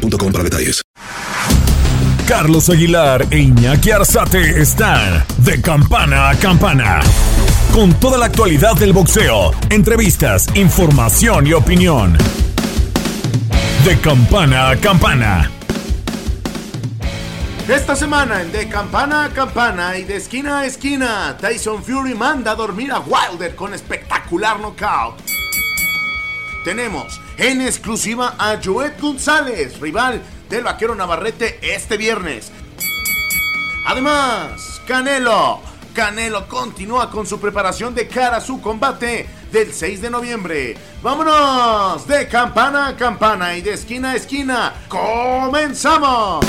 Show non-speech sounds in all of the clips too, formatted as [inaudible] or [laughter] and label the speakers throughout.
Speaker 1: boostmobile para detalles.
Speaker 2: Carlos Aguilar e Iñaki Arzate están de campana a campana. Con toda la actualidad del boxeo, entrevistas, información y opinión. De campana a campana.
Speaker 3: Esta semana en De Campana a Campana y de esquina a esquina, Tyson Fury manda a dormir a Wilder con espectacular knockout. Tenemos en exclusiva a Joet González, rival del vaquero Navarrete este viernes. Además, Canelo. Canelo continúa con su preparación de cara a su combate del 6 de noviembre. Vámonos de campana a campana y de esquina a esquina. ¡Comenzamos!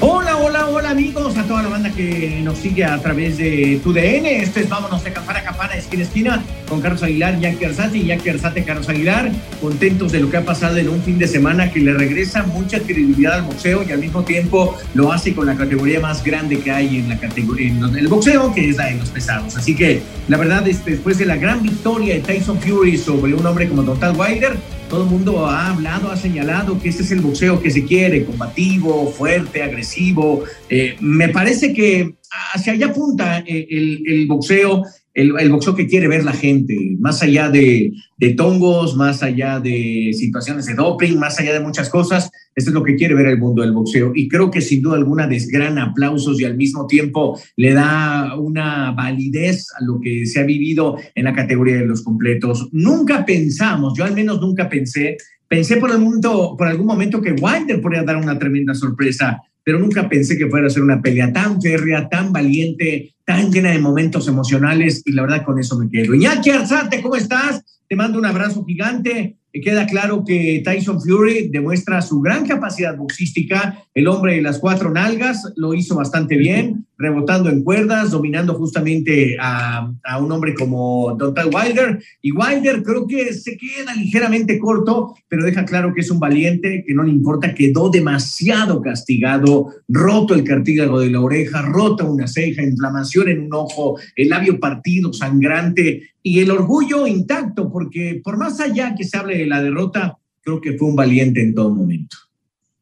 Speaker 4: Hola, hola, hola amigos, a toda la banda que nos sigue a través de tu DN. Esto es Vámonos de campana a campana, esquina esquina, con Carlos Aguilar, Jackie Arzate y Jackie Arzate, Carlos Aguilar. Contentos de lo que ha pasado en un fin de semana que le regresa mucha credibilidad al boxeo y al mismo tiempo lo hace con la categoría más grande que hay en la categoría en el boxeo, que es la de los pesados. Así que la verdad, es, después de la gran victoria de Tyson Fury sobre un hombre como Total Wilder, todo el mundo ha hablado, ha señalado que este es el boxeo que se quiere, combativo, fuerte, agresivo. Eh, me parece que hacia allá apunta eh, el, boxeo, el, boxeo que quiere ver la gente, más allá de, de, tongos, más allá de situaciones de doping, más allá de muchas cosas. Esto es lo que quiere ver el mundo del boxeo. Y creo que sin duda alguna desgrana aplausos y al mismo tiempo le da una validez a lo que se ha vivido en la categoría de los completos. Nunca pensamos, yo al menos nunca pensé, pensé por, el mundo, por algún momento que Wilder podría dar una tremenda sorpresa pero nunca pensé que fuera a ser una pelea tan férrea, tan valiente, tan llena de momentos emocionales y la verdad con eso me quedo. Iñaki Arzate, ¿cómo estás? Te mando un abrazo gigante queda claro que Tyson Fury demuestra su gran capacidad boxística. El hombre de las cuatro nalgas lo hizo bastante bien, rebotando en cuerdas, dominando justamente a, un hombre como Donald Wilder. Y Wilder creo que se queda ligeramente corto, pero deja claro que es un valiente, que no le importa, quedó demasiado castigado, roto el cartílago de la oreja, rota una ceja, inflamación en un ojo, el labio partido, sangrante y el orgullo intacto, porque por más allá que se hable de la derrota, creo que fue un valiente en todo momento.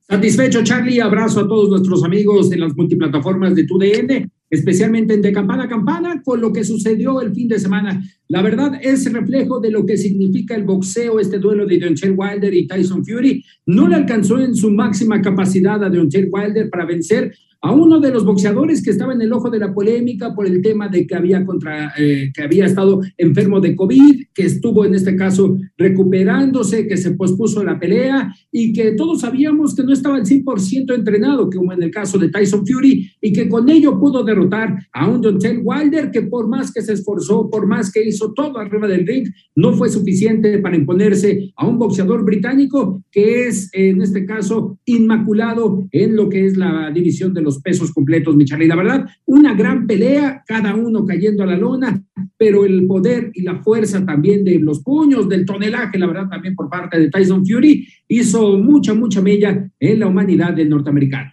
Speaker 5: Satisfecho, Charlie. Abrazo a todos nuestros amigos en las multiplataformas de TUDN, especialmente en De Campana a Campana, con lo que sucedió el fin de semana. La verdad es reflejo de lo que significa el boxeo, este duelo de Deontay Wilder y Tyson Fury. No le alcanzó en su máxima capacidad a Deontay Wilder para vencer a uno de los boxeadores que estaba en el ojo de la polémica por el tema de que había, contra, eh, que había estado enfermo de COVID, que estuvo en este caso recuperándose, que se pospuso la pelea y que todos sabíamos que no estaba al 100% entrenado, como en el caso de Tyson Fury, y que con ello pudo derrotar a un Deontay Wilder que por más que se esforzó, por más que hizo todo arriba del ring, no fue suficiente para imponerse a un boxeador británico que es en este caso inmaculado en lo que es la división de los pesos completos, mi La verdad, una gran pelea, cada uno cayendo a la lona, pero el poder y la fuerza también de los puños, del tonelaje, la verdad, también por parte de Tyson Fury, hizo mucha, mucha mella en la humanidad del norteamericano.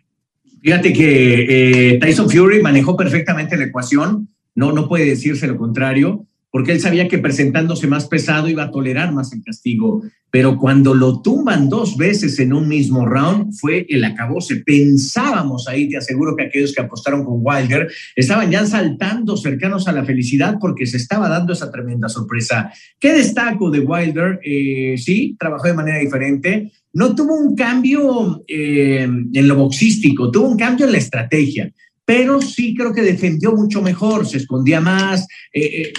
Speaker 4: Fíjate que eh, Tyson Fury manejó perfectamente la ecuación, no, no puede decirse lo contrario porque él sabía que presentándose más pesado iba a tolerar más el castigo. Pero cuando lo tumban dos veces en un mismo round, fue el acabose. Pensábamos ahí, te aseguro que aquellos que apostaron con Wilder estaban ya saltando cercanos a la felicidad porque se estaba dando esa tremenda sorpresa. ¿Qué destaco de Wilder? Eh, sí, trabajó de manera diferente. No tuvo un cambio eh, en lo boxístico, tuvo un cambio en la estrategia pero sí creo que defendió mucho mejor, se escondía más, eh,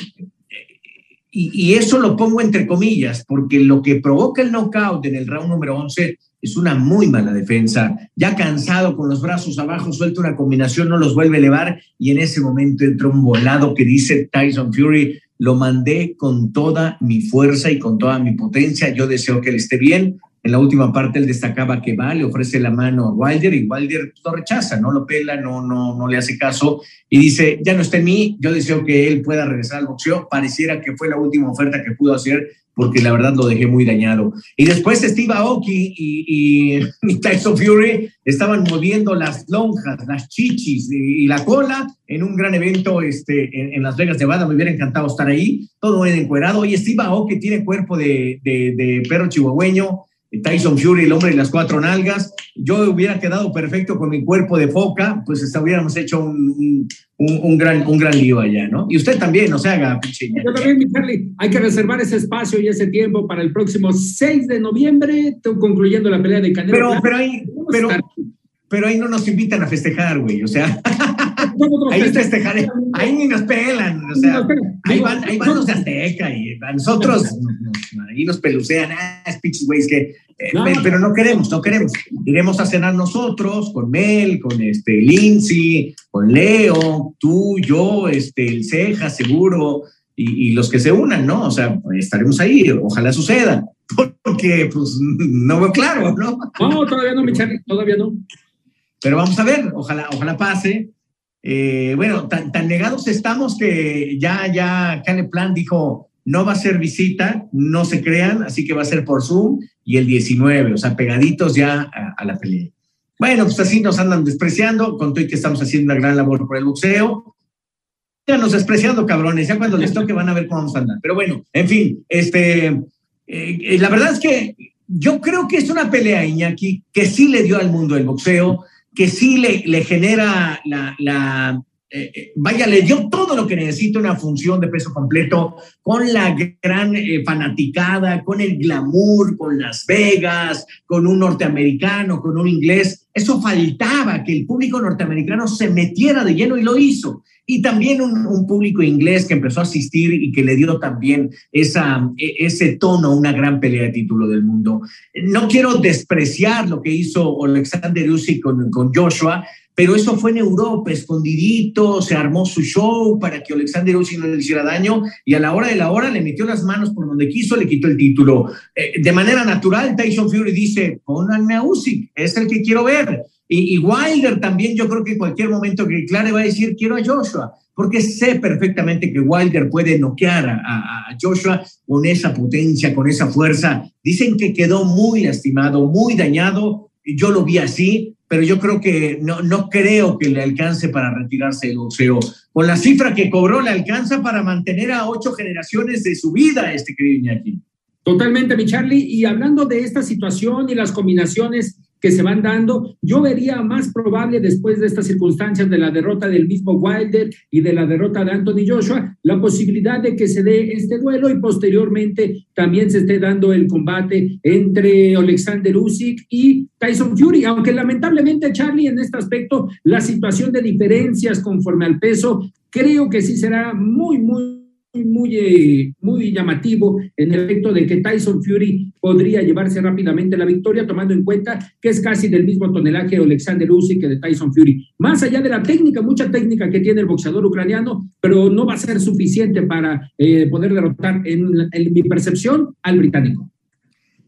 Speaker 4: y, eso lo pongo entre comillas, porque lo que provoca el knockout en el round número 11 es una muy mala defensa. Ya cansado con los brazos abajo, suelta una combinación, no los vuelve a elevar y en ese momento entra un volado que dice Tyson Fury, lo mandé con toda mi fuerza y con toda mi potencia. Yo deseo que él esté bien, en la última parte él destacaba que va, le ofrece la mano a Wilder y Wilder lo rechaza, no lo pela, no, no, no le hace caso y dice, ya no está en mí, yo deseo que él pueda regresar al boxeo, pareciera que fue la última oferta que pudo hacer porque la verdad lo dejé muy dañado. Y después Steve Aoki y, y, [laughs] Tyson Fury estaban moviendo las lonjas, las chichis y, la cola en un gran evento este, en, Las Vegas, Nevada. Me hubiera encantado estar ahí, todo en encuerado. Y Steve Aoki tiene cuerpo de, de, de perro chihuahueño, Tyson Fury, el hombre de las cuatro nalgas. Yo hubiera quedado perfecto con mi cuerpo de foca, pues hubiéramos hecho un, un, gran, un gran lío allá, ¿no? Y usted también, no se haga
Speaker 5: Yo también, mi Charlie, hay que reservar ese espacio y ese tiempo para el próximo 6 de noviembre, concluyendo la pelea de Canelo.
Speaker 4: Pero, pero, ahí, pero, pero ahí no nos invitan a festejar, güey, o sea. [laughs] ahí festejaré, ahí ni nos pelan, o sea, ahí van, ahí van los de Azteca y a nosotros [laughs] ahí nos pelucean, ah, es güeyes que, eh, pero no queremos, no queremos. Iremos a cenar nosotros con Mel, con este Lindsay, con Leo, tú, yo, este, el Ceja, seguro, y, y los que se unan, ¿no? O sea, estaremos ahí, ojalá suceda, [laughs] porque pues no veo claro, ¿no?
Speaker 5: No, todavía no, mi Charlie, todavía no.
Speaker 4: Pero vamos a ver, ojalá, ojalá pase. Eh, bueno, tan, negados estamos que ya, ya Plan dijo, no va a ser visita, no se crean, así que va a ser por Zoom y el 19, o sea, pegaditos ya a, la pelea. Bueno, pues así nos andan despreciando, con y que estamos haciendo una gran labor por el boxeo. Ya nos despreciando, cabrones, ya cuando les toque van a ver cómo vamos a andar. Pero bueno, en fin, este, eh, la verdad es que yo creo que es una pelea, Iñaki, que sí le dio al mundo el boxeo, que sí le, le genera la, eh, eh, vaya, le dio todo lo que necesita una función de peso completo, con la gran eh, fanaticada, con el glamour, con Las Vegas, con un norteamericano, con un inglés. Eso faltaba, que el público norteamericano se metiera de lleno y lo hizo. Y también un, público inglés que empezó a asistir y que le dio también esa, e, ese tono, una gran pelea de título del mundo. No quiero despreciar lo que hizo Alexander Usyk con, con Joshua, pero eso fue en Europa, escondidito, se armó su show para que Alexander Usyk no le hiciera daño y a la hora de la hora le metió las manos por donde quiso, le quitó el título. Eh, de manera natural, Tyson Fury dice, pónganme a Usyk, es el que quiero ver. Y, Wilder también, yo creo que en cualquier momento que Clare va a decir, quiero a Joshua, porque sé perfectamente que Wilder puede noquear a, a Joshua con esa potencia, con esa fuerza. Dicen que quedó muy lastimado, muy dañado, yo lo vi así, pero yo creo que no, no creo que le alcance para retirarse del boxeo. Con la cifra que cobró, le alcanza para mantener a ocho generaciones de su vida, este querido Iñaki.
Speaker 5: Totalmente, mi Charlie. Y hablando de esta situación y las combinaciones que se van dando. Yo vería más probable después de estas circunstancias de la derrota del mismo Wilder y de la derrota de Anthony Joshua, la posibilidad de que se dé este duelo y posteriormente también se esté dando el combate entre Alexander Usyk y Tyson Fury, aunque lamentablemente Charlie en este aspecto la situación de diferencias conforme al peso creo que sí será muy muy muy, eh, muy llamativo en el efecto de que Tyson Fury podría llevarse rápidamente la victoria, tomando en cuenta que es casi del mismo tonelaje de Alexander Usyk que de Tyson Fury. Más allá de la técnica, mucha técnica que tiene el boxeador ucraniano, pero no va a ser suficiente para eh, poder derrotar, en, mi percepción, al británico.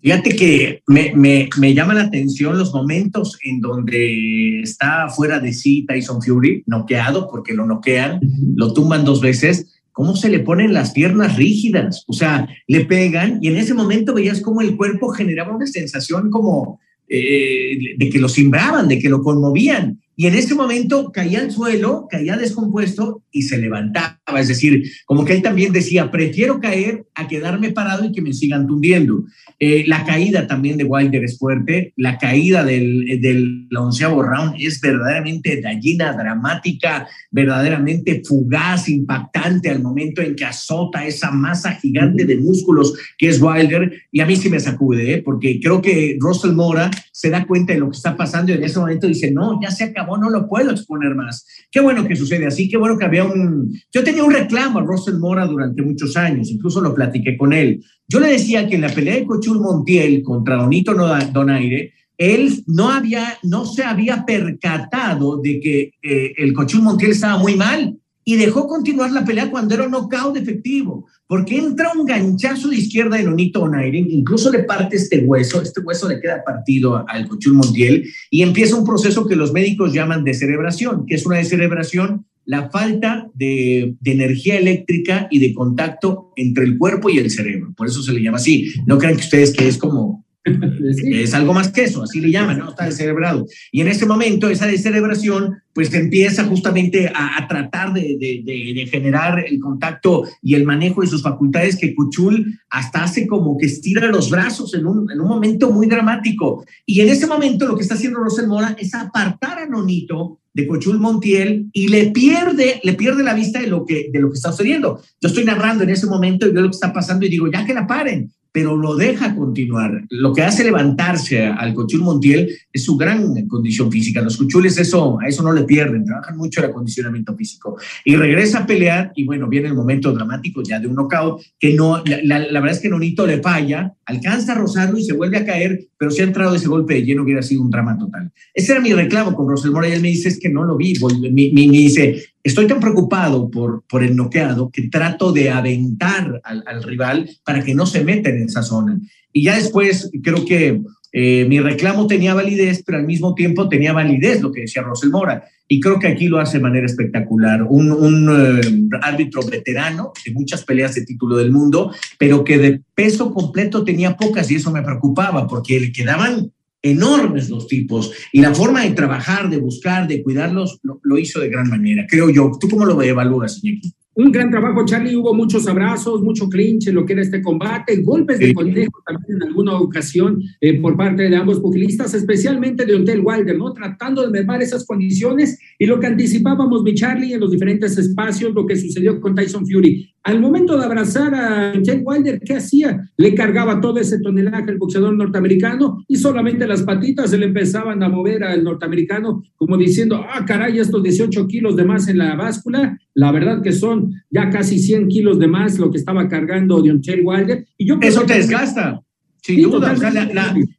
Speaker 4: Fíjate que me, me, me, llama la atención los momentos en donde está fuera de sí Tyson Fury, noqueado, porque lo noquean, lo tumban dos veces, cómo se le ponen las piernas rígidas, o sea, le pegan y en ese momento veías cómo el cuerpo generaba una sensación como eh, de que lo simbraban, de que lo conmovían. Y en ese momento caía al suelo, caía descompuesto y se levantaba. Es decir, como que él también decía, prefiero caer a quedarme parado y que me sigan tundiendo. Eh, la caída también de Wilder es fuerte. La caída del, del onceavo round es verdaderamente gallina, dramática, verdaderamente fugaz, impactante al momento en que azota esa masa gigante de músculos que es Wilder. Y a mí sí me sacude, ¿eh? porque creo que Russell Mora se da cuenta de lo que está pasando y en ese momento dice, no, ya se acabó, no lo puedo exponer más. Qué bueno que sucede así, qué bueno que había un... Yo tenía un reclamo a Russell Mora durante muchos años, incluso lo platiqué con él. Yo le decía que en la pelea de Cochul Montiel contra Donito Donaire, él no, había, no se había percatado de que eh, el Cochul Montiel estaba muy mal y dejó continuar la pelea cuando era un knockout efectivo. porque entra un ganchazo de izquierda de Nonito Onairen, incluso le parte este hueso, este hueso le queda partido al Cochul Montiel y empieza un proceso que los médicos llaman de cerebración, que es una descerebración, la falta de, de, energía eléctrica y de contacto entre el cuerpo y el cerebro. Por eso se le llama así. No crean que ustedes que es como [laughs] es algo más que eso, así le llaman, ¿no? Está descerebrado. Y en ese momento, esa descerebración, pues empieza justamente a, tratar de, de, generar el contacto y el manejo de sus facultades que Cuchul hasta hace como que estira los brazos en un, en un momento muy dramático. Y en ese momento lo que está haciendo Rosel Mora es apartar a Nonito de Cochul Montiel y le pierde, le pierde la vista de lo que, de lo que está sucediendo. Yo estoy narrando en ese momento y veo lo que está pasando y digo, ya que la paren, pero lo deja continuar. Lo que hace levantarse al Cochul Montiel es su gran condición física. Los Cochules eso, a eso no le pierden, trabajan mucho el acondicionamiento físico. Y regresa a pelear y bueno, viene el momento dramático ya de un knockout que no, la, verdad es que Nonito le falla, alcanza a rozarlo y se vuelve a caer, pero si ha entrado ese golpe de lleno hubiera sido un drama total. Ese era mi reclamo con Rosel Mora y él me dice es que no lo vi, me, me dice, Estoy tan preocupado por, por el noqueado que trato de aventar al, al, rival para que no se meta en esa zona. Y ya después creo que eh, mi reclamo tenía validez, pero al mismo tiempo tenía validez lo que decía Rosel Mora. Y creo que aquí lo hace de manera espectacular. Un, un uh, árbitro veterano de muchas peleas de título del mundo, pero que de peso completo tenía pocas y eso me preocupaba porque le quedaban enormes los tipos y la forma de trabajar, de buscar, de cuidarlos, lo, hizo de gran manera, creo yo. ¿Tú cómo lo evalúas, Iñaki?
Speaker 5: Un gran trabajo, Charlie. Hubo muchos abrazos, mucho clinch en lo que era este combate, golpes de conejo también en alguna ocasión eh, por parte de ambos pugilistas, especialmente de Ontel Wilder, ¿no? Tratando de mermar esas condiciones y lo que anticipábamos, mi Charlie, en los diferentes espacios, lo que sucedió con Tyson Fury. Al momento de abrazar a Ontel Wilder, ¿qué hacía? Le cargaba todo ese tonelaje al boxeador norteamericano y solamente las patitas se le empezaban a mover al norteamericano, como diciendo, ah, caray, estos 18 kilos de más en la báscula, la verdad que son ya casi 100 kilos de más lo que estaba cargando Cherry Wilder. Y yo
Speaker 4: Eso te desgasta. Sin duda,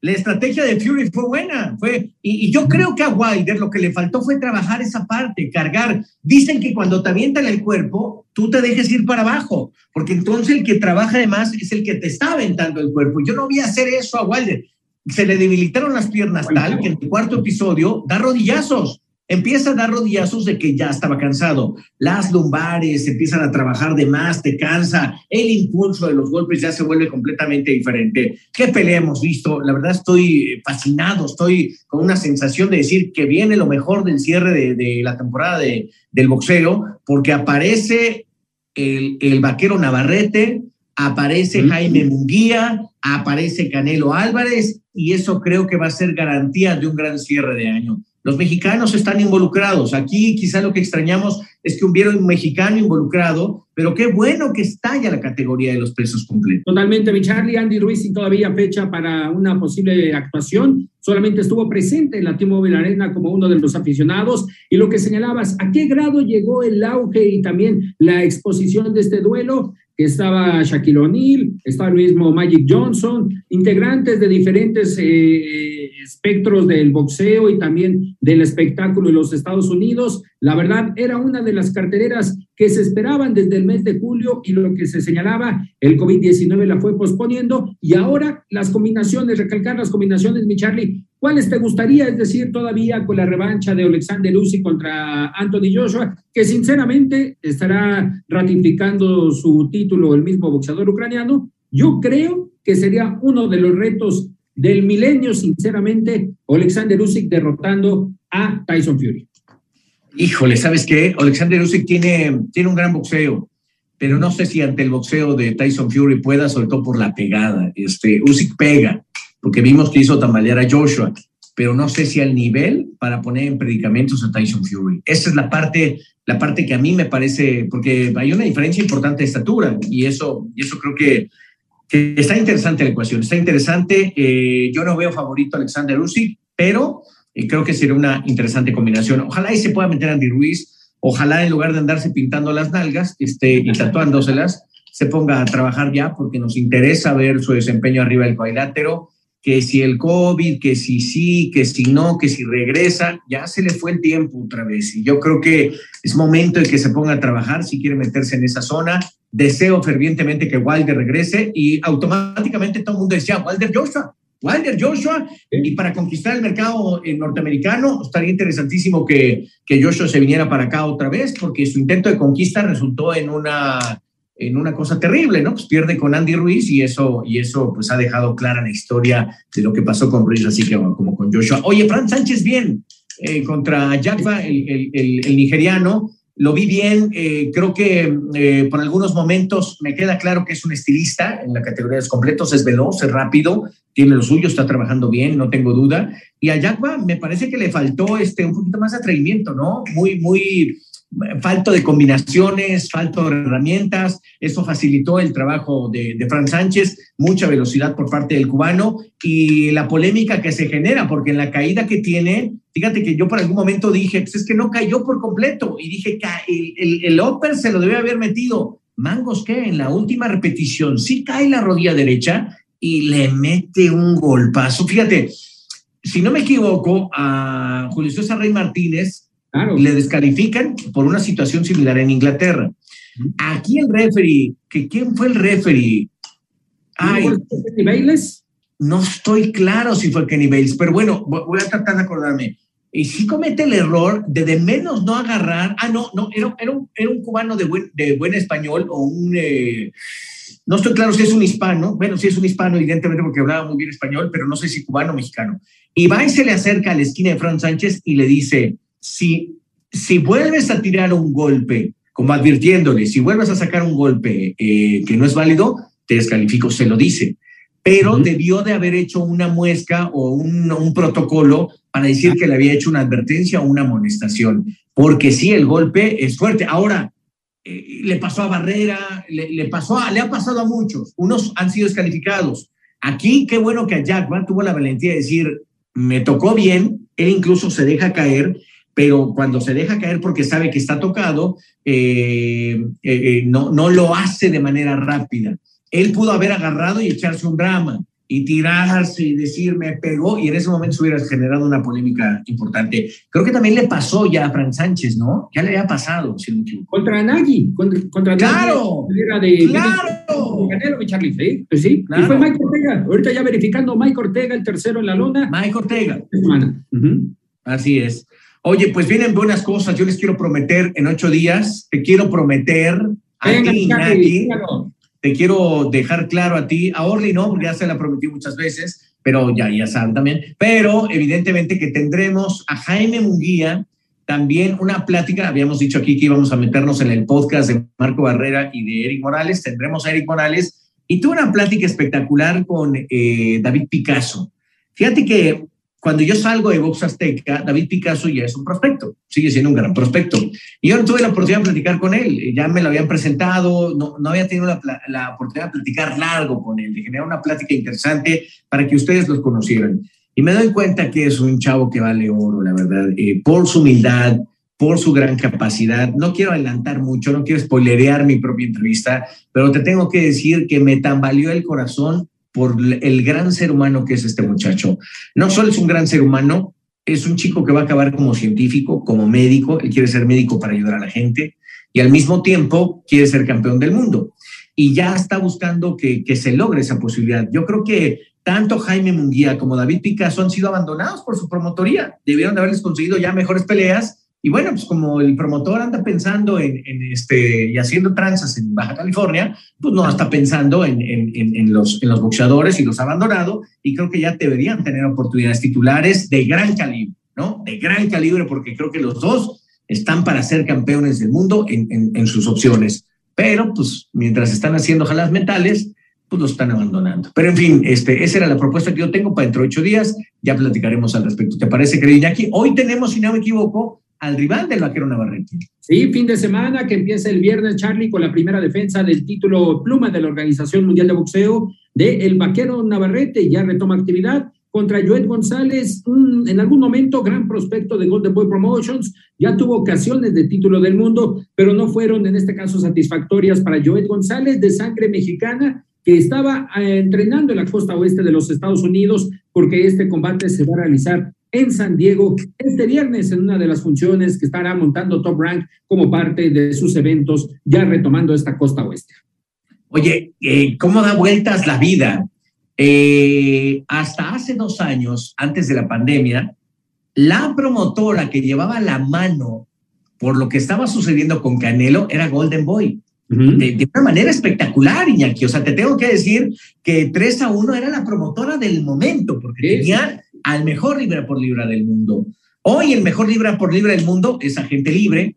Speaker 4: la, estrategia de Fury fue buena, fue, y, yo creo que a Wilder lo que le faltó fue trabajar esa parte, cargar. Dicen que cuando te avientan el cuerpo, tú te dejes ir para abajo, porque entonces el que trabaja además es el que te está aventando el cuerpo. Yo no voy a hacer eso a Wilder. Se le debilitaron las piernas tal que en el cuarto episodio da rodillazos empieza a dar rodillazos de que ya estaba cansado. Las lumbares empiezan a trabajar de más, te cansa, el impulso de los golpes ya se vuelve completamente diferente. ¿Qué pelea hemos visto? La verdad estoy fascinado, estoy con una sensación de decir que viene lo mejor del cierre de, la temporada de, del boxeo, porque aparece el, el vaquero Navarrete, aparece Jaime Munguía, aparece Canelo Álvarez, y eso creo que va a ser garantía de un gran cierre de año. Los mexicanos están involucrados. Aquí quizá lo que extrañamos es que hubiera un mexicano involucrado, pero qué bueno que está ya la categoría de los pesos completos.
Speaker 5: Totalmente, mi Charlie, Andy Ruiz y todavía fecha para una posible actuación. Solamente estuvo presente en la T-Mobile Arena como uno de los aficionados. Y lo que señalabas, ¿a qué grado llegó el auge y también la exposición de este duelo? Que estaba Shaquille O'Neal, estaba el mismo Magic Johnson, integrantes de diferentes eh, espectros del boxeo y también del espectáculo en los Estados Unidos. La verdad, era una de las cartereras que se esperaban desde el mes de julio y lo que se señalaba, el COVID-19 la fue posponiendo y ahora las combinaciones, recalcar las combinaciones, mi Charlie, ¿cuáles te gustaría? Es decir, todavía con la revancha de Alexander Uzi contra Anthony Joshua, que sinceramente estará ratificando su título el mismo boxeador ucraniano. Yo creo que sería uno de los retos del milenio, sinceramente, Alexander Usyk derrotando a Tyson Fury.
Speaker 4: Híjole, ¿sabes qué? Alexander Usyk tiene, tiene un gran boxeo, pero no sé si ante el boxeo de Tyson Fury pueda, sobre todo por la pegada. Este, Usyk pega, porque vimos que hizo tambalear a Joshua, pero no sé si al nivel para poner en predicamentos a Tyson Fury. Esa es la parte, la parte que a mí me parece, porque hay una diferencia importante de estatura y eso, y eso creo que, que está interesante la ecuación, está interesante. Eh, yo no veo favorito a Alexander Usyk, pero y creo que sería una interesante combinación. Ojalá y se pueda meter Andy Ruiz, ojalá en lugar de andarse pintando las nalgas este, y tatuándoselas, se ponga a trabajar ya porque nos interesa ver su desempeño arriba del cuadrilátero, que si el COVID, que si sí, que si no, que si regresa, ya se le fue el tiempo otra vez. Y yo creo que es momento de que se ponga a trabajar si quiere meterse en esa zona. Deseo fervientemente que Wilder regrese y automáticamente todo el mundo decía, Wilder Joshua, Wilder Joshua, y para conquistar el mercado eh, norteamericano estaría interesantísimo que, que Joshua se viniera para acá otra vez, porque su intento de conquista resultó en una, en una cosa terrible, ¿no? Pues pierde con Andy Ruiz y eso, y eso pues ha dejado clara la historia de lo que pasó con Ruiz, así que como con Joshua. Oye, Fran Sánchez bien eh, contra Jacfa, el, el, el nigeriano, lo vi bien, eh, creo que eh, por algunos momentos me queda claro que es un estilista en la categoría de completos, es veloz, es rápido, tiene lo suyo, está trabajando bien, no tengo duda. Y a Yagua me parece que le faltó este, un poquito más de atrevimiento, ¿no? Muy, muy falto de combinaciones, falto de herramientas. Eso facilitó el trabajo de, de Fran Sánchez, mucha velocidad por parte del cubano y la polémica que se genera, porque en la caída que tiene, fíjate que yo por algún momento dije, pues es que no cayó por completo y dije, el, el, el se lo debe haber metido. Mangos que en la última repetición sí cae la rodilla derecha y le mete un golpazo. Fíjate, si no me equivoco, a Julio César Rey Martínez le descalifican por una situación similar en Inglaterra. Aquí el referee, que ¿quién fue el referee?
Speaker 5: Ay, ¿Kenny Bales?
Speaker 4: No estoy claro si fue Kenny Bales, pero bueno, voy a tratar de acordarme. Y si comete el error de de menos no agarrar, ah, no, no, era, era, un, era un, cubano de buen, de buen español o un, eh, no estoy claro si es un hispano, bueno, si es un hispano, evidentemente porque hablaba muy bien español, pero no sé si cubano o mexicano. Y va y se le acerca a la esquina de Fran Sánchez y le dice, si, si vuelves a tirar un golpe, como advirtiéndole, si vuelves a sacar un golpe eh, que no es válido, te descalifico, se lo dice. Pero debió de haber hecho una muesca o un, un protocolo para decir que le había hecho una advertencia o una amonestación, porque sí, el golpe es fuerte. Ahora, eh, le pasó a Barrera, le, le, pasó a, le ha pasado a muchos, unos han sido descalificados. Aquí, qué bueno que a Jack tuvo la valentía de decir, me tocó bien, él incluso se deja caer pero cuando se deja caer porque sabe que está tocado, eh, eh, eh, no, no lo hace de manera rápida. Él pudo haber agarrado y echarse un drama y tirarse y decir me pegó y en ese momento se hubiera generado una polémica importante. Creo que también le pasó ya a Fran Sánchez, ¿no? Ya le había pasado, si no me
Speaker 5: Contra Nagy, contra, contra
Speaker 4: claro,
Speaker 5: de,
Speaker 4: claro.
Speaker 5: De Charlie Frey, pues sí. Claro. Y fue Mike Ortega, ahorita ya verificando Mike Ortega, el tercero en la lona.
Speaker 4: Mike Ortega. Uh -huh. Así es. Oye, pues vienen buenas cosas. Yo les quiero prometer en ocho días, te quiero prometer a Venga, ti, Naki, te quiero dejar claro a ti, a Orly no, porque ya se la prometí muchas veces, pero ya, ya saben también. Pero evidentemente que tendremos a Jaime Munguía, también una plática, habíamos dicho aquí que íbamos a meternos en el podcast de Marco Barrera y de Eric Morales, tendremos a Eric Morales, y tuve una plática espectacular con eh, David Picasso. Fíjate que cuando yo salgo de Vox Azteca, David Picasso ya es un prospecto, sigue siendo un gran prospecto. Y yo no tuve la oportunidad de platicar con él, ya me lo habían presentado, no, no había tenido la, la, oportunidad de platicar largo con él, de generar una plática interesante para que ustedes los conocieran. Y me doy cuenta que es un chavo que vale oro, la verdad, eh, por su humildad, por su gran capacidad. No quiero adelantar mucho, no quiero spoilerear mi propia entrevista, pero te tengo que decir que me tambaleó el corazón por el gran ser humano que es este muchacho. No solo es un gran ser humano, es un chico que va a acabar como científico, como médico, él quiere ser médico para ayudar a la gente y al mismo tiempo quiere ser campeón del mundo. Y ya está buscando que, que se logre esa posibilidad. Yo creo que tanto Jaime Munguía como David Picasso han sido abandonados por su promotoría. Debieron de haberles conseguido ya mejores peleas y bueno, pues como el promotor anda pensando en, en este y haciendo tranzas en Baja California, pues no está pensando en, en, en, los, en los boxeadores y los ha abandonado. Y creo que ya deberían tener oportunidades titulares de gran calibre, ¿no? De gran calibre, porque creo que los dos están para ser campeones del mundo en, sus opciones. Pero pues mientras están haciendo jalas mentales, pues los están abandonando. Pero en fin, este, esa era la propuesta que yo tengo para dentro de ocho días. Ya platicaremos al respecto. ¿Te parece, querido Iñaki? Hoy tenemos, si no me equivoco, al rival del vaquero Navarrete.
Speaker 5: Sí, fin de semana que empieza el viernes, Charlie, con la primera defensa del título pluma de la Organización Mundial de Boxeo de el vaquero Navarrete. Ya retoma actividad contra Joet González, en algún momento gran prospecto de Golden Boy Promotions, ya tuvo ocasiones de título del mundo, pero no fueron en este caso satisfactorias para Joet González, de sangre mexicana, que estaba eh, entrenando en la costa oeste de los Estados Unidos, porque este combate se va a realizar en San Diego este viernes en una de las funciones que estará montando Top Rank como parte de sus eventos, ya retomando esta costa oeste.
Speaker 4: Oye, eh, ¿cómo da vueltas la vida? Eh, hasta hace dos años, antes de la pandemia, la promotora que llevaba la mano por lo que estaba sucediendo con Canelo era Golden Boy. de, una manera espectacular, Iñaki. O sea, te tengo que decir que 3 a 1 era la promotora del momento, porque tenía al mejor libra por libra del mundo. Hoy el mejor libra por libra del mundo es Agente Libre.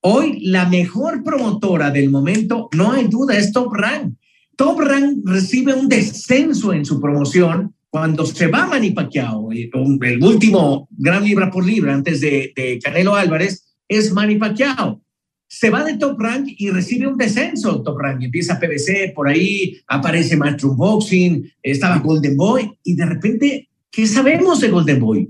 Speaker 4: Hoy la mejor promotora del momento, no hay duda, es Top Rank. Top Rank recibe un descenso en su promoción cuando se va Manny Pacquiao, eh, el último gran libra por libra antes de, de Canelo Álvarez, es Manny Pacquiao. Se va de Top Rank y recibe un descenso Top Rank. Empieza PBC, por ahí aparece Matchroom Boxing, estaba Golden Boy y de repente ¿Qué sabemos de Golden Boy?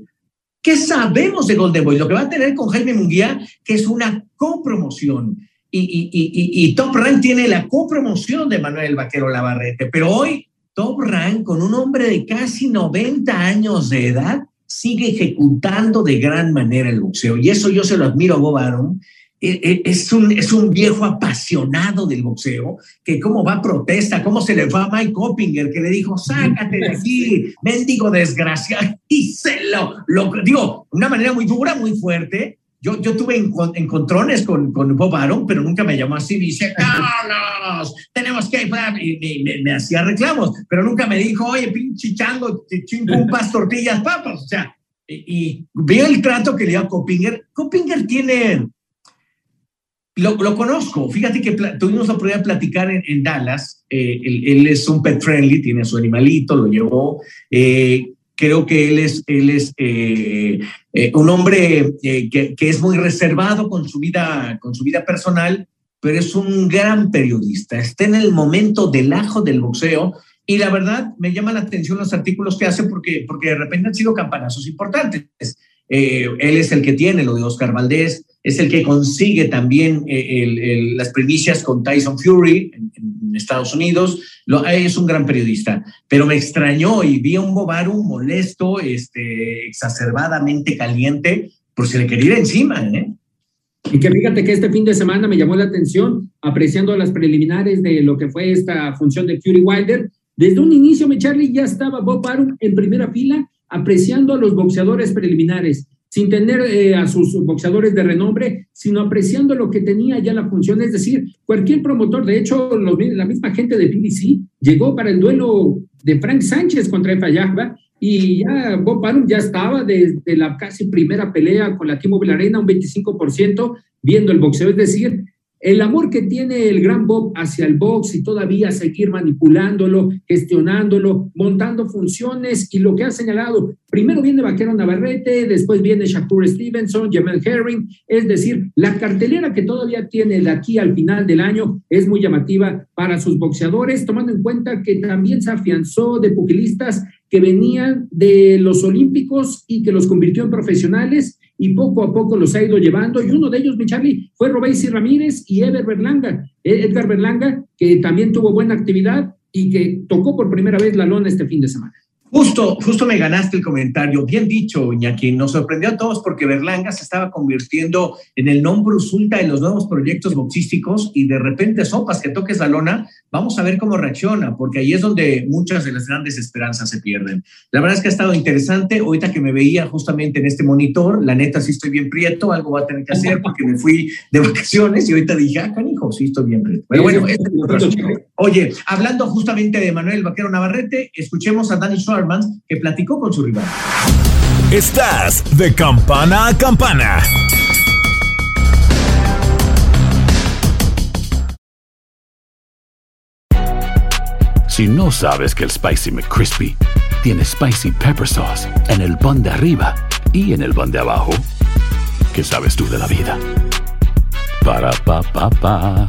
Speaker 4: ¿Qué sabemos de Golden Boy? Lo que va a tener con Jaime Munguía, que es una copromoción. Y, y, Top Rank tiene la copromoción de Manuel Vaquero Lavarrete, pero hoy Top Rank, con un hombre de casi 90 años de edad, sigue ejecutando de gran manera el boxeo. Y eso yo se lo admiro a Bob Arum es un, es un viejo apasionado del boxeo, que cómo va a protesta, cómo se le fue a Mike Coppinger, que le dijo, sácate de aquí, [laughs] mendigo desgraciado, [laughs] y se lo, lo digo, una manera muy dura, muy fuerte. Yo, yo tuve encontrones con, con Bob Aron, pero nunca me llamó así, dice, Carlos, tenemos que ir, y me, me, hacía reclamos, pero nunca me dijo, oye, pinche chango, chingumpas, tortillas, papas, o sea, y, y veo el trato que le dio a Coppinger. Coppinger tiene lo, lo, conozco, fíjate que tuvimos la oportunidad de platicar en, Dallas, eh, él, es un pet friendly, tiene su animalito, lo llevó, eh, creo que él es, él es eh, un hombre que, que, es muy reservado con su, vida, con su vida personal, pero es un gran periodista, está en el momento del ajo del boxeo, y la verdad me llama la atención los artículos que hace porque, porque de repente han sido campanazos importantes. él es el que tiene lo de Oscar Valdés, es el que consigue también eh, las primicias con Tyson Fury en, Estados Unidos. Es un gran periodista, pero me extrañó y vi a un Bobaru molesto, este, exacerbadamente caliente, por si le quería ir encima. ¿eh?
Speaker 5: Y que fíjate que este fin de semana me llamó la atención, apreciando las preliminares de lo que fue esta función de Fury Wilder. Desde un inicio, me Charlie, ya estaba Bob Arum en primera fila, apreciando a los boxeadores preliminares sin tener eh, a sus boxeadores de renombre, sino apreciando lo que tenía ya la función. Es decir, cualquier promotor, de hecho, la misma gente de PBC llegó para el duelo de Frank Sánchez contra Efa Yagba y ya Bob Arum ya estaba desde la casi primera pelea con la Timo Arena, un 25% viendo el boxeo. Es decir, el amor que tiene el gran Bob hacia el box y todavía seguir manipulándolo, gestionándolo, montando funciones y lo que ha señalado, primero viene Vaquero Navarrete, después viene Shakur Stevenson, Jamel Herring, es decir, la cartelera que todavía tiene de aquí al final del año es muy llamativa para sus boxeadores, tomando en cuenta que también se afianzó de pugilistas que venían de los Olímpicos y que los convirtió en profesionales y poco a poco los ha ido llevando. Y uno de ellos, mi Charlie, fue Robesi Ramírez y Edgar Berlanga. E-, Edgar Berlanga, que también tuvo buena actividad y que tocó por primera vez la lona este fin de semana.
Speaker 4: Justo, justo me ganaste el comentario. Bien dicho, Iñaki. Nos sorprendió a todos porque Berlanga se estaba convirtiendo en el nombre resulta de los nuevos proyectos boxísticos y de repente sopas que toques la lona. Vamos a ver cómo reacciona, porque ahí es donde muchas de las grandes esperanzas se pierden. La verdad es que ha estado interesante. Ahorita que me veía justamente en este monitor, la neta sí estoy bien prieto, algo va a tener que hacer porque me fui de vacaciones y ahorita dije, ah, canijo, sí estoy bien prieto. Pero bueno, este Oye, hablando justamente de Manuel Vaquero Navarrete, escuchemos a Dani Schwartz que platicó con su rival.
Speaker 2: Estás de campana a campana. Si no sabes que el Spicy McCrispy tiene Spicy Pepper Sauce en el pan de arriba y en el pan de abajo, ¿qué sabes tú de la vida? Para, pa, pa, pa.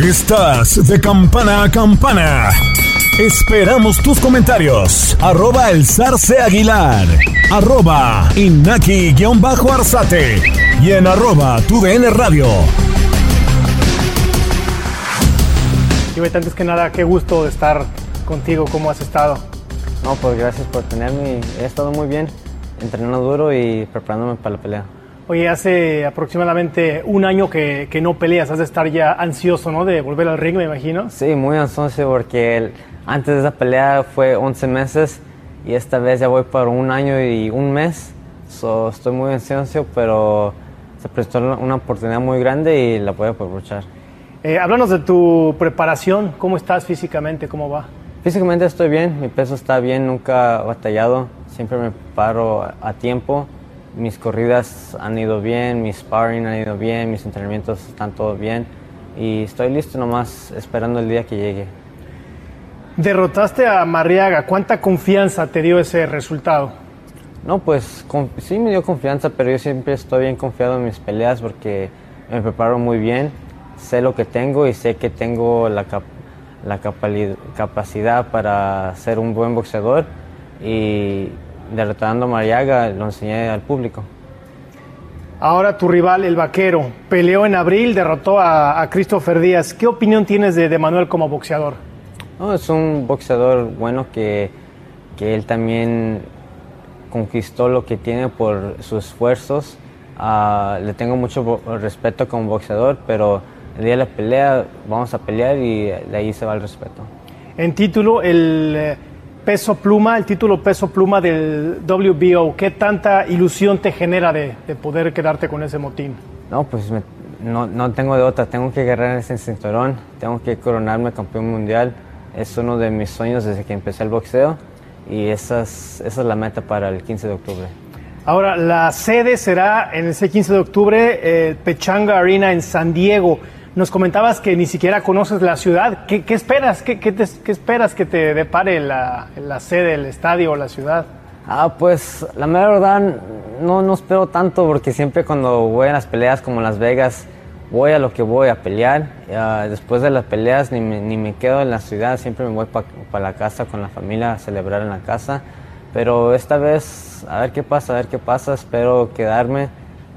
Speaker 2: Estás de campana a campana. Esperamos tus comentarios. Arroba el zarce aguilar. Arroba inaki-arzate. Y en arroba tu radio.
Speaker 6: Y antes que nada, qué gusto estar contigo. ¿Cómo has estado?
Speaker 7: No, pues gracias por tenerme. He estado muy bien, entrenando duro y preparándome para la pelea.
Speaker 6: Oye, hace aproximadamente un año que, que, no peleas, has de estar ya ansioso, ¿no? De volver al ring, me imagino.
Speaker 7: Sí, muy ansioso porque el, antes de esa pelea fue 11 meses y esta vez ya voy por un año y un mes. So, estoy muy ansioso, pero se prestó una oportunidad muy grande y la a aprovechar.
Speaker 6: Eh, háblanos de tu preparación, ¿cómo estás físicamente? ¿Cómo va?
Speaker 7: Físicamente estoy bien, mi peso está bien, nunca batallado, siempre me paro a tiempo mis corridas han ido bien, mis sparring han ido bien, mis entrenamientos están todo bien y estoy listo nomás esperando el día que llegue.
Speaker 6: Derrotaste a Marriaga, ¿cuánta confianza te dio ese resultado?
Speaker 7: No, pues sí me dio confianza, pero yo siempre estoy bien confiado en mis peleas porque me preparo muy bien, sé lo que tengo y sé que tengo la, la capacidad para ser un buen boxeador y derrotando a Mariaga, lo enseñé al público.
Speaker 6: Ahora tu rival, el vaquero, peleó en abril, derrotó a, Christopher Díaz. ¿Qué opinión tienes de, Manuel como boxeador?
Speaker 7: No, es un boxeador bueno que, que, él también conquistó lo que tiene por sus esfuerzos. Uh, le tengo mucho respeto como boxeador, pero el día de la pelea vamos a pelear y de ahí se va el respeto.
Speaker 6: En título, el peso pluma, el título peso pluma del WBO, ¿qué tanta ilusión te genera de, poder quedarte con ese motín?
Speaker 7: No, pues no, no, tengo de otra, tengo que agarrar ese cinturón, tengo que coronarme campeón mundial, es uno de mis sueños desde que empecé el boxeo y esa es, esa es la meta para el 15 de octubre.
Speaker 6: Ahora, la sede será en ese 15 de octubre, el Pechanga Arena en San Diego. Nos comentabas que ni siquiera conoces la ciudad. ¿Qué, esperas? ¿Qué, esperas que te depare la, sede, el estadio o la ciudad?
Speaker 7: Ah, pues la verdad no, no espero tanto porque siempre cuando voy a las peleas como Las Vegas, voy a lo que voy a pelear. después de las peleas ni me, ni me, quedo en la ciudad, siempre me voy para la casa con la familia a celebrar en la casa. Pero esta vez, a ver qué pasa, a ver qué pasa. Espero quedarme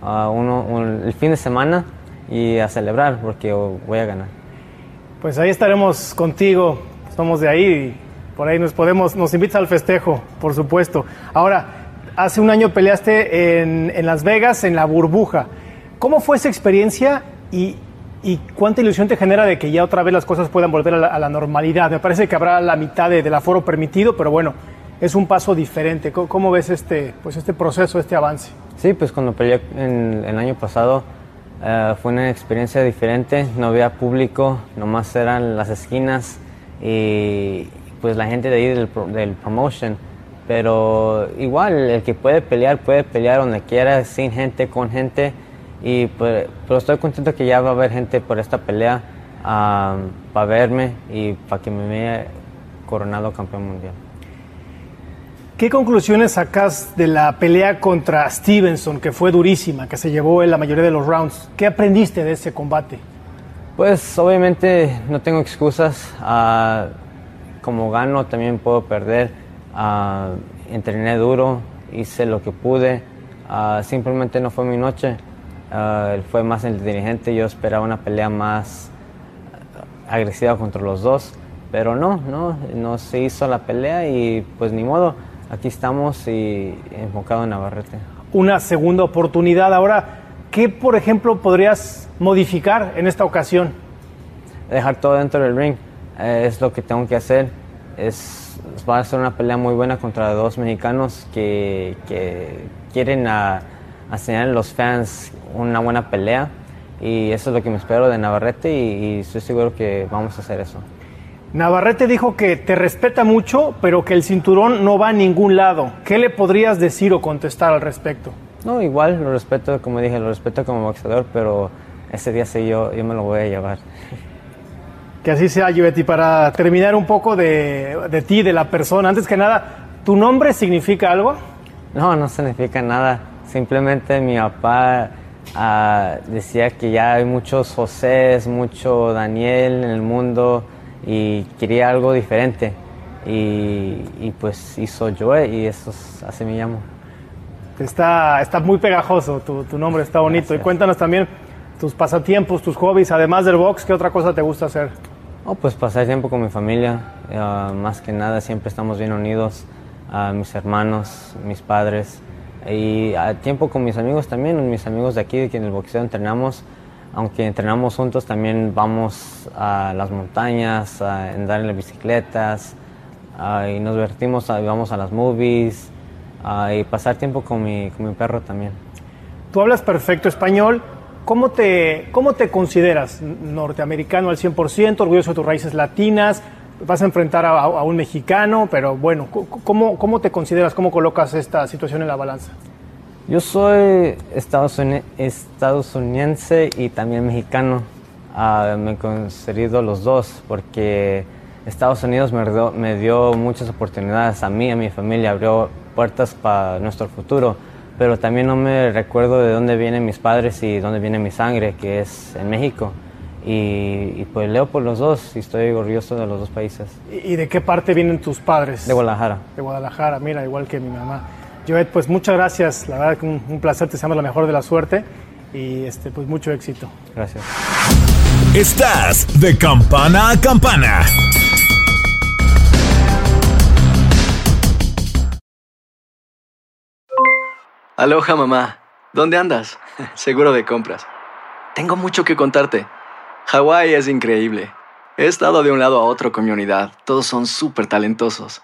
Speaker 7: uh, uno, el fin de semana y a celebrar porque voy a ganar.
Speaker 6: Pues ahí estaremos contigo, somos de ahí y por ahí nos podemos, nos invitas al festejo, por supuesto. Ahora, hace un año peleaste en, en Las Vegas, en la burbuja. ¿Cómo fue esa experiencia y, y, cuánta ilusión te genera de que ya otra vez las cosas puedan volver a la, normalidad? Me parece que habrá la mitad del aforo permitido, pero bueno, es un paso diferente. ¿Cómo, ves este, pues este proceso, este avance?
Speaker 7: Sí, pues cuando peleé en, el año pasado eh, fue una experiencia diferente, no había público, nomás eran las esquinas y pues la gente de ahí del, del promotion. Pero igual, el que puede pelear, puede pelear donde quiera, sin gente, con gente. Y pues, pero estoy contento que ya va a haber gente por esta pelea para verme y para que me vea coronado campeón mundial.
Speaker 6: ¿Qué conclusiones sacas de la pelea contra Stevenson, que fue durísima, que se llevó en la mayoría de los rounds? ¿Qué aprendiste de ese combate?
Speaker 7: Pues obviamente no tengo excusas. Ah, como gano también puedo perder. Ah, entrené duro, hice lo que pude. Ah, simplemente no fue mi noche. fue más inteligente. Yo esperaba una pelea más agresiva contra los dos. Pero no, no, no se hizo la pelea y pues ni modo. Aquí estamos y enfocado en Navarrete.
Speaker 6: Una segunda oportunidad. Ahora, ¿qué por ejemplo podrías modificar en esta ocasión?
Speaker 7: Dejar todo dentro del ring. Eh, es lo que tengo que hacer. Es, va a ser una pelea muy buena contra dos mexicanos que, quieren a, enseñar a los fans una buena pelea. Y eso es lo que me espero de Navarrete y, estoy seguro que vamos a hacer eso.
Speaker 6: Navarrete dijo que te respeta mucho, pero que el cinturón no va a ningún lado. ¿Qué le podrías decir o contestar al respecto?
Speaker 7: No, igual lo respeto, como dije, lo respeto como boxeador, pero ese día sí yo, yo me lo voy a llevar.
Speaker 6: Que así sea, Givetti. Para terminar un poco de, de ti, de la persona, antes que nada, ¿tu nombre significa algo?
Speaker 7: No, no significa nada. Simplemente mi papá ah, decía que ya hay muchos José, mucho Daniel en el mundo y quería algo diferente. Y, y pues hizo Joe y eso así me llamo.
Speaker 6: Está, está muy pegajoso, tu, tu nombre está bonito. Y cuéntanos también tus pasatiempos, tus hobbies, además del box, ¿qué otra cosa te gusta hacer?
Speaker 7: Oh, pues pasar tiempo con mi familia, uh, más que nada siempre estamos bien unidos, uh, mis hermanos, mis padres, y uh, tiempo con mis amigos también, mis amigos de aquí, de que en el boxeo entrenamos, aunque entrenamos juntos, también vamos a las montañas, a andar en las bicicletas, y nos divertimos, vamos a las movies, y pasar tiempo con mi, con mi perro también.
Speaker 6: Tú hablas perfecto español, ¿Cómo te, ¿Cómo te consideras? ¿Norteamericano al 100%, orgulloso de tus raíces latinas? Vas a enfrentar a, un mexicano, pero bueno, ¿cómo, ¿cómo te consideras? ¿Cómo colocas esta situación en la balanza?
Speaker 7: Yo soy estadounidense y también mexicano. Ah, me he considero los dos porque Estados Unidos me dio, me dio muchas oportunidades a mí, a mi familia, abrió puertas para nuestro futuro pero también no me recuerdo de dónde vienen mis padres y dónde viene mi sangre, que es en México. Y, pues leo por los dos y estoy orgulloso de los dos países.
Speaker 6: ¿Y de qué parte vienen tus padres?
Speaker 7: De Guadalajara.
Speaker 6: De Guadalajara, mira, igual que mi mamá. Joet, pues muchas gracias, la verdad que un, un placer, te deseamos la mejor de la suerte y este, pues mucho éxito.
Speaker 7: Gracias.
Speaker 2: Estás de campana a campana.
Speaker 8: Aloha mamá, ¿dónde andas? [laughs] Seguro de compras. Tengo mucho que contarte. Hawái es increíble. He estado de un lado a otro con mi unidad. Todos son súper talentosos.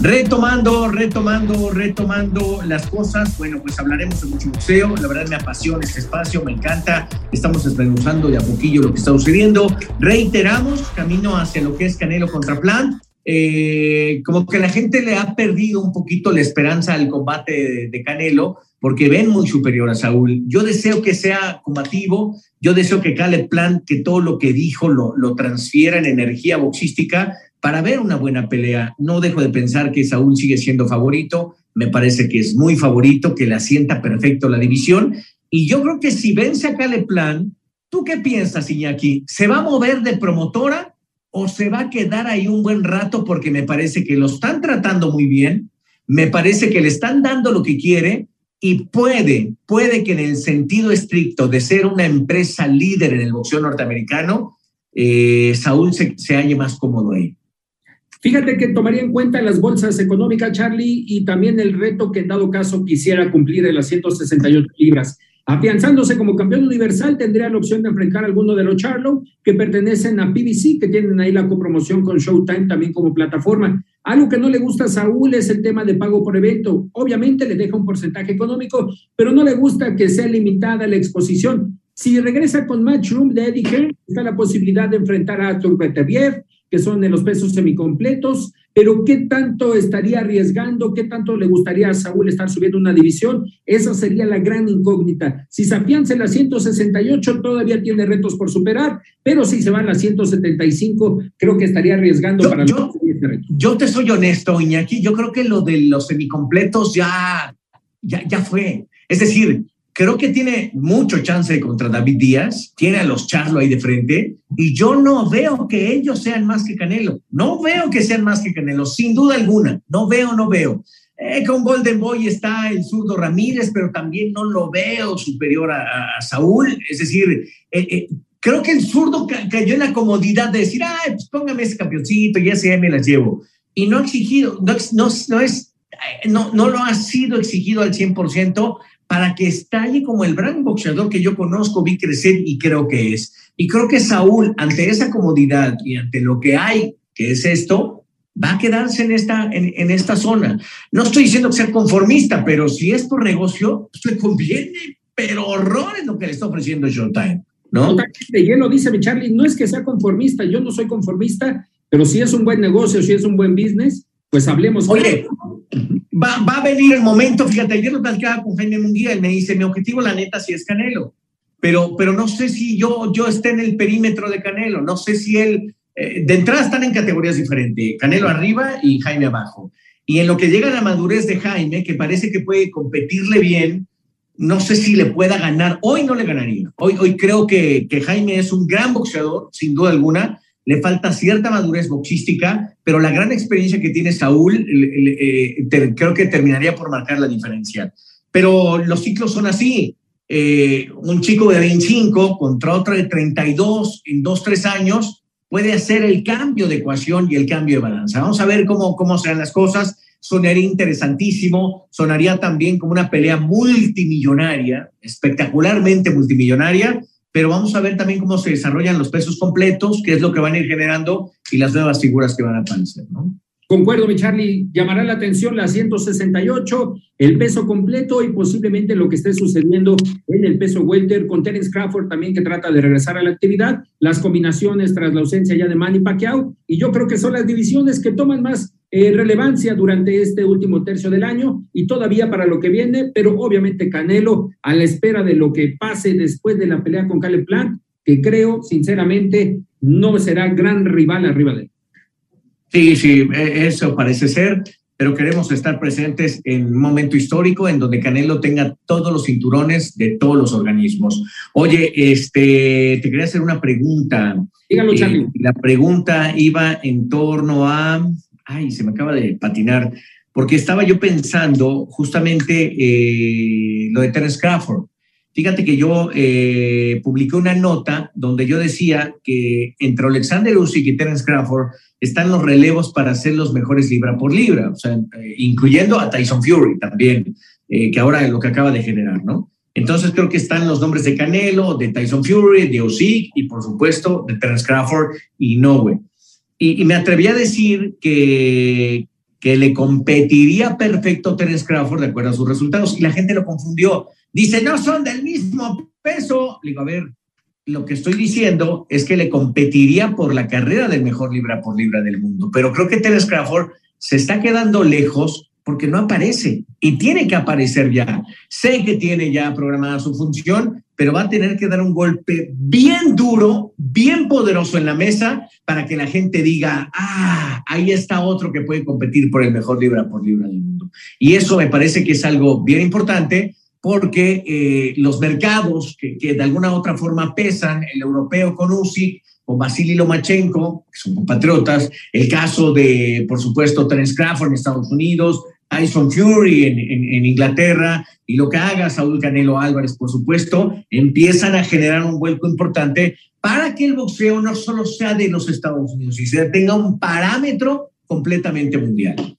Speaker 4: Retomando, retomando, retomando las cosas, bueno, pues hablaremos de mucho boxeo. La verdad me apasiona este espacio, me encanta. Estamos desmenuzando de a poquillo lo que está sucediendo. Reiteramos, camino hacia lo que es Canelo contra Plan. Eh, como que la gente le ha perdido un poquito la esperanza al combate de, Canelo porque ven muy superior a Saúl. Yo deseo que sea combativo, yo deseo que Caleb Plan, que todo lo que dijo lo, lo transfiera en energía boxística para ver una buena pelea. No dejo de pensar que Saúl sigue siendo favorito, me parece que es muy favorito, que le asienta perfecto la división. Y yo creo que si vence a Caleb Plan, ¿tú qué piensas, Iñaki? ¿Se va a mover de promotora o se va a quedar ahí un buen rato porque me parece que lo están tratando muy bien, me parece que le están dando lo que quiere y puede, puede que en el sentido estricto de ser una empresa líder en el boxeo norteamericano, eh, Saúl se, se halle más cómodo ahí.
Speaker 5: Fíjate que tomaría en cuenta las bolsas económicas, Charlie, y también el reto que en dado caso quisiera cumplir de las 168 libras. Afianzándose como campeón universal, tendría la opción de enfrentar a alguno de los Charlo que pertenecen a PBC, que tienen ahí la copromoción con Showtime también como plataforma. Algo que no le gusta a Saúl es el tema de pago por evento. Obviamente le deja un porcentaje económico, pero no le gusta que sea limitada la exposición. Si regresa con Matchroom de Eddie Hearn, está la posibilidad de enfrentar a Artur Beteviev, que son de los pesos semicompletos, pero ¿qué tanto estaría arriesgando? ¿Qué tanto le gustaría a Saúl estar subiendo una división? Esa sería la gran incógnita. Si se afianza en la 168, todavía tiene retos por superar, pero si se va a la 175, creo que estaría arriesgando para
Speaker 4: yo, este yo te soy honesto, Iñaki, yo creo que lo de los semicompletos ya, ya, ya fue. Es decir, creo que tiene mucho chance contra David Díaz, tiene a los Charlo ahí de frente, y yo no veo que ellos sean más que Canelo. No veo que sean más que Canelo, sin duda alguna. No veo, no veo. Eh, con Golden Boy está el zurdo Ramírez, pero también no lo veo superior a, Saúl. Es decir, eh, eh, creo que el zurdo cayó en la comodidad de decir, ay, pues póngame ese campeoncito y ese me las llevo. Y no ha exigido, no, no, no es, no, no lo ha sido exigido al 100%, para que estalle como el gran boxeador que yo conozco, vi crecer y creo que es. Y creo que Saúl, ante esa comodidad y ante lo que hay, que es esto, va a quedarse en esta, en, esta zona. No estoy diciendo que sea conformista, pero si es por negocio, pues conviene, pero horror es lo que le está ofreciendo Showtime. ¿no?
Speaker 5: Él lo dice, mi Charlie, no es que sea conformista, yo no soy conformista, pero si es un buen negocio, si es un buen business, pues hablemos.
Speaker 4: Oye, va, va, a venir el momento, fíjate, ayer lo platicaba con Jaime Munguía, él me dice, mi objetivo la neta sí es Canelo, pero, pero no sé si yo, yo esté en el perímetro de Canelo, no sé si él, eh, de entrada están en categorías diferentes, Canelo arriba y Jaime abajo. Y en lo que llega a la madurez de Jaime, que parece que puede competirle bien, no sé si le pueda ganar. Hoy no le ganaría. Hoy, hoy creo que, que Jaime es un gran boxeador, sin duda alguna, le falta cierta madurez boxística, pero la gran experiencia que tiene Saúl eh, creo que terminaría por marcar la diferencia. Pero los ciclos son así. Eh, un chico de 25 contra otro de 32 en dos, tres años puede hacer el cambio de ecuación y el cambio de balanza. Vamos a ver cómo, cómo serán las cosas. Sonaría interesantísimo, sonaría también como una pelea multimillonaria, espectacularmente multimillonaria, pero vamos a ver también cómo se desarrollan los pesos completos, qué es lo que van a ir generando y las nuevas figuras que van a aparecer, ¿no?
Speaker 5: Concuerdo, mi Charlie. Llamará la atención la 168, el peso completo y posiblemente lo que esté sucediendo en el peso welter con Terence Crawford también que trata de regresar a la actividad, las combinaciones tras la ausencia ya de Manny Pacquiao y yo creo que son las divisiones que toman más eh, relevancia durante este último tercio del año y todavía para lo que viene, pero obviamente Canelo a la espera de lo que pase después de la pelea con Caleb Plant, que creo sinceramente no será gran rival arriba de él.
Speaker 4: Sí, sí, e, eso parece ser, pero queremos estar presentes en un momento histórico en donde Canelo tenga todos los cinturones de todos los organismos. Oye, este, te quería hacer una pregunta.
Speaker 5: Dígalo, eh,
Speaker 4: la pregunta iba en torno a, ay, se me acaba de patinar, porque estaba yo pensando justamente eh, lo de Terence Crawford. Fíjate que yo eh, publiqué una nota donde yo decía que entre Alexander Usyk y Terence Crawford están los relevos para ser los mejores libra por libra, eh, incluyendo a Tyson Fury también, eh, que ahora es lo que acaba de generar, ¿no? Entonces creo que están los nombres de Canelo, de Tyson Fury, de Usyk y por supuesto de Terence Crawford y Noe. Y, me atreví a decir que que le competiría perfecto Terence Crawford de acuerdo a sus resultados y la gente lo confundió. Dice, no son del mismo peso. Le digo, a ver, lo que estoy diciendo es que le competiría por la carrera del mejor libra por libra del mundo, pero creo que Terence Crawford se está quedando lejos porque no aparece y tiene que aparecer ya. Sé que tiene ya programada su función, pero va a tener que dar un golpe bien duro, bien poderoso en la mesa para que la gente diga, ah, ahí está otro que puede competir por el mejor libra por libra del mundo. Y eso me parece que es algo bien importante porque eh, los mercados que, que, de alguna u otra forma pesan, el europeo con Usyk, con Vasily Lomachenko, que son compatriotas, el caso de, por supuesto, Terence Crawford en Estados Unidos, Tyson Fury en, en, en, Inglaterra y lo que haga Saúl Canelo Álvarez, por supuesto, empiezan a generar un vuelco importante para que el boxeo no solo sea de los Estados Unidos, sino tenga un parámetro completamente mundial.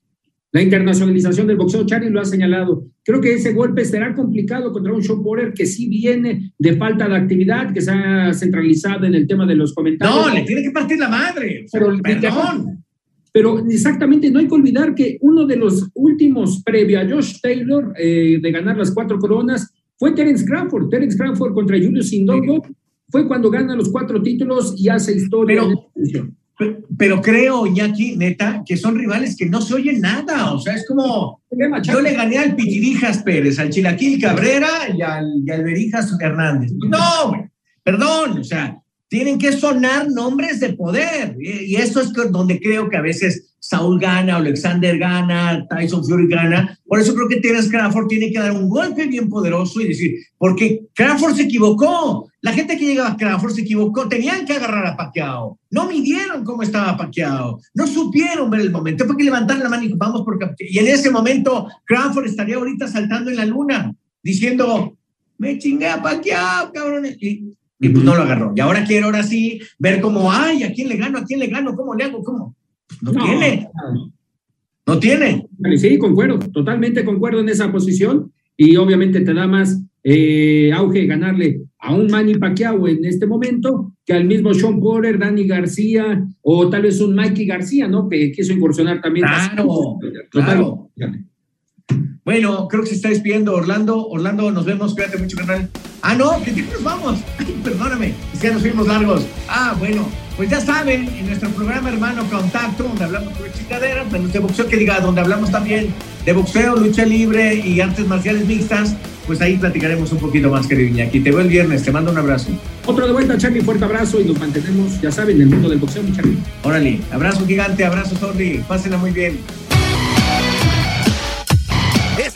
Speaker 5: La internacionalización del boxeo, Charlie lo ha señalado. Creo que ese golpe será complicado contra un Sean Porter que sí viene de falta de actividad, que se ha centralizado en el tema de los comentarios.
Speaker 4: No, le tiene que partir la madre. Pero, perdón.
Speaker 5: Pero exactamente, no hay que olvidar que uno de los últimos previo a Josh Taylor eh, de ganar las cuatro coronas fue Terence Crawford. Terence Crawford contra Julius Indongo fue cuando gana los cuatro títulos y hace historia.
Speaker 4: Pero, pero, pero creo, Iñaki, neta, que son rivales que no se oyen nada. O sea, es como. Yo le gané al Pitirijas Pérez, al Chilaquil Cabrera y al, y al Berijas Hernández. No, güey. Perdón, o sea, tienen que sonar nombres de poder. Y eso es donde creo que a veces Saúl gana, Alexander gana, Tyson Fury gana. Por eso creo que Terence Crawford tiene que dar un golpe bien poderoso y decir, porque Crawford se equivocó. La gente que llegaba a Crawford se equivocó. Tenían que agarrar a Pacquiao. No midieron cómo estaba Pacquiao. No supieron ver el momento. Fue que levantar la mano y vamos porque... Y en ese momento Crawford estaría ahorita saltando en la luna diciendo, me chingué a Pacquiao, cabrón. Y pues no lo agarró. Y ahora quiero, ahora sí, ver cómo, ay, ¿a quién le gano? ¿A quién le gano? ¿Cómo le hago? ¿Cómo? Pues no, no, tiene. No tiene.
Speaker 5: Sí, concuerdo, totalmente concuerdo en esa posición. Y obviamente te da más eh, auge ganarle a un Manny Pacquiao en este momento que al mismo Sean Porter, Dani García o tal vez un Mikey García, ¿no? Que quiso incursionar también.
Speaker 4: Claro, claro. Bueno, creo que se está despidiendo Orlando. Orlando, nos vemos. Cuídate mucho, canal. Ah, no, que nos vamos. Ay, perdóname, es que nos fuimos largos. Ah, bueno, pues ya saben, en nuestro programa hermano Contacto, donde hablamos de chingaderas, menos de boxeo, que diga, donde hablamos también de boxeo, lucha libre y artes marciales mixtas, pues ahí platicaremos un poquito más, querido Iñaki. Te veo el viernes, te mando un abrazo.
Speaker 5: Otro de vuelta, Charlie, fuerte abrazo y nos mantenemos, ya saben, en el mundo del boxeo, Charlie.
Speaker 4: Órale, abrazo gigante, abrazo, Sorry, pásenla muy bien.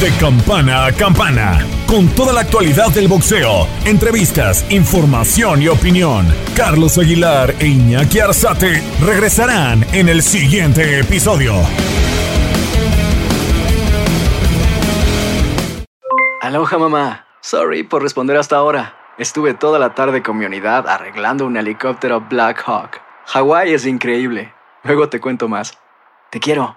Speaker 2: De campana a campana, con toda la actualidad del boxeo, entrevistas, información y opinión. Carlos Aguilar e Iñaki Arzate regresarán en el siguiente episodio.
Speaker 8: Aloha mamá. Sorry por responder hasta ahora. Estuve toda la tarde con mi unidad arreglando un helicóptero Black Hawk. Hawái es increíble. Luego te cuento más. Te quiero.